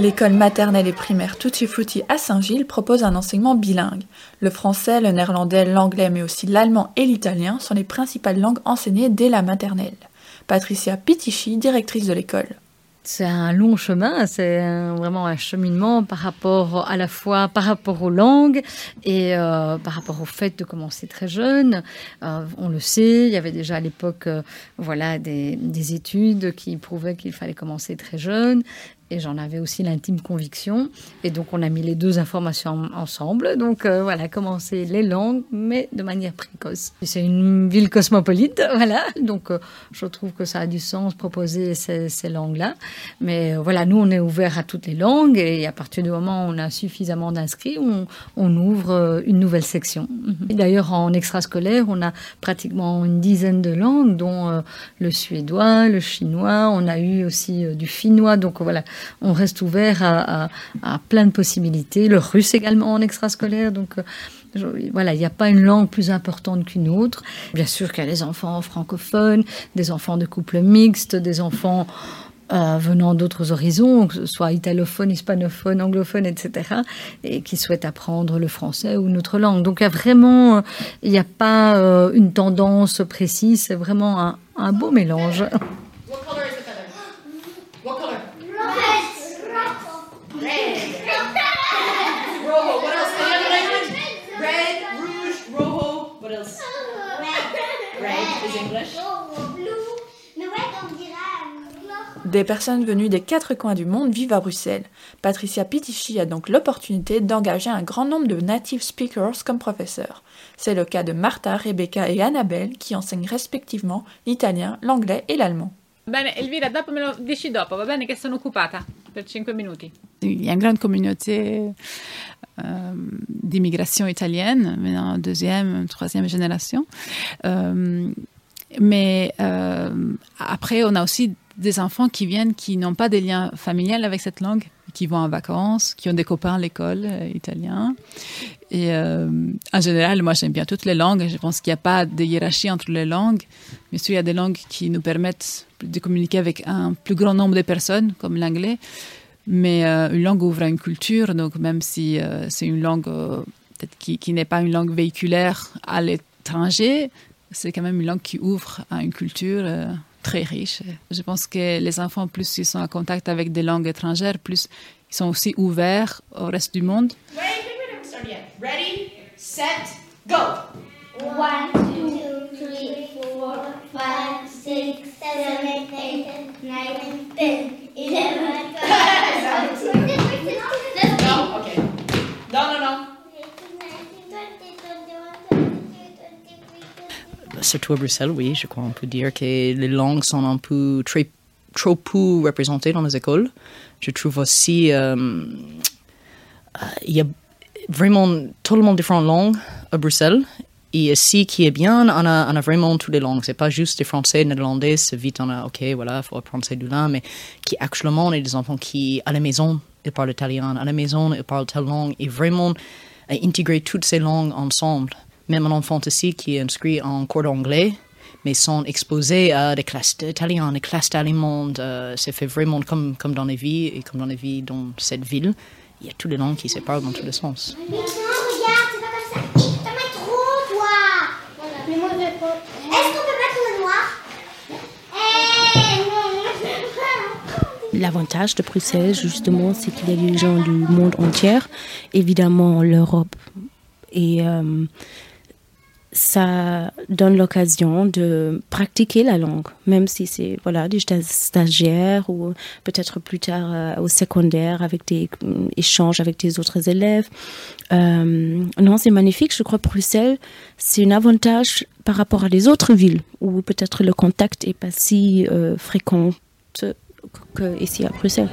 L'école maternelle et primaire Tutti Frutti à Saint-Gilles propose un enseignement bilingue. Le français, le néerlandais, l'anglais, mais aussi l'allemand et l'italien sont les principales langues enseignées dès la maternelle. Patricia Pitichi, directrice de l'école. C'est un long chemin, c'est vraiment un cheminement par rapport à la fois par rapport aux langues et euh, par rapport au fait de commencer très jeune. Euh, on le sait, il y avait déjà à l'époque euh, voilà des, des, études qui prouvaient qu'il fallait commencer très jeune et j'en avais aussi l'intime conviction. Et donc, on a mis les deux informations ensemble. Donc, euh, voilà, commencer les langues, mais de manière précoce. C'est une ville cosmopolite, voilà. Donc, euh, je trouve que ça a du sens proposer ces, langues-là. Mais euh, voilà, nous, on est ouvert à toutes les langues et à partir du moment où on a suffisamment d'inscrits, on, on, ouvre une nouvelle section. D'ailleurs, en extrascolaire, on a pratiquement une dizaine de langues, dont le suédois, le chinois, on a eu aussi du finnois. Donc, voilà, on reste ouvert à, plein de possibilités. Le russe également en extrascolaire, donc euh, voilà, il n'y a pas une langue plus importante qu'une autre. Bien sûr qu'il y a les enfants francophones, des enfants de couples mixtes, des enfants euh, venant d'autres horizons, que ce soit italophone, hispanophone, anglophone, etc., et qui souhaitent apprendre le français ou une autre langue. Donc il y a vraiment, euh, il n'y a pas une tendance précise, c'est vraiment un beau mélange. Des personnes venues des quatre coins du monde vivent à Bruxelles. Patricia Pitichi a donc l'opportunité d'engager un grand nombre de native speakers comme professeurs. C'est le cas de Martha, Rebecca et Annabelle qui enseignent respectivement l'italien, l'anglais et l'allemand. Bene, Elvira, dopo me lo dici dopo, va bene che sono occupata per 5 minuti. Il y a une grande communauté euh, d'immigration italienne, maintenant deuxième, troisième génération. Euh, mais euh, après, on a aussi des enfants qui viennent qui n'ont pas des liens familiales avec cette langue, qui vont en vacances, qui ont des copains à l'école italien. Et en général, moi j'aime bien toutes les langues. Je pense qu'il n'y a pas de hiérarchie entre les langues. Bien sûr, il y a des langues qui nous permettent de communiquer avec un plus grand nombre de personnes, comme l'anglais. Mais euh, une langue ouvre à une culture, donc même si euh, c'est une langue euh, qui, n'est pas une langue véhiculaire à l'étranger, c'est quand même une langue qui ouvre à une culture très riche. Je pense que les enfants, plus ils sont en contact avec des langues étrangères, plus ils sont aussi ouverts au reste du monde. Ready, set, go! Surtout à Bruxelles, oui, je crois on peut dire que les langues sont un peu trop peu représentées dans les écoles. Je trouve aussi euh, euh, il y a vraiment tellement différentes langues à Bruxelles. Et ici, qui est bien, on a, vraiment toutes les langues. C'est pas juste des français, néerlandais, c'est vite, on a, ok, voilà, il faut apprendre ces deux-là, mais qui actuellement, on a des enfants qui, à la maison, ils parlent italien, à la maison, ils parlent telle langue, et vraiment intégrer toutes ces langues ensemble même un enfant ici qui est inscrit en cours d'anglais, mais sont exposés à des classes d'italien, des classes d'allemand. Euh, c'est fait vraiment comme, comme dans les vies et comme dans les vies dans cette ville. Il y a tous les langues qui se parlent dans tous les sens. Mais non, regarde, c'est pas comme ça. Mets trop. Mais moi, je vais pas. Est-ce qu'on peut mettre le noir Eh. L'avantage de Bruxelles, justement, c'est qu'il y a des gens du monde entier, évidemment l'Europe. Et euh, ça donne l'occasion de pratiquer la langue, même si c'est voilà des stagiaires ou peut-être plus tard euh, au secondaire avec des euh, échanges avec des autres élèves. Euh, non, c'est magnifique. Je crois Bruxelles, c'est un avantage par rapport à les autres villes où peut-être le contact est pas si fréquent que ici à Bruxelles.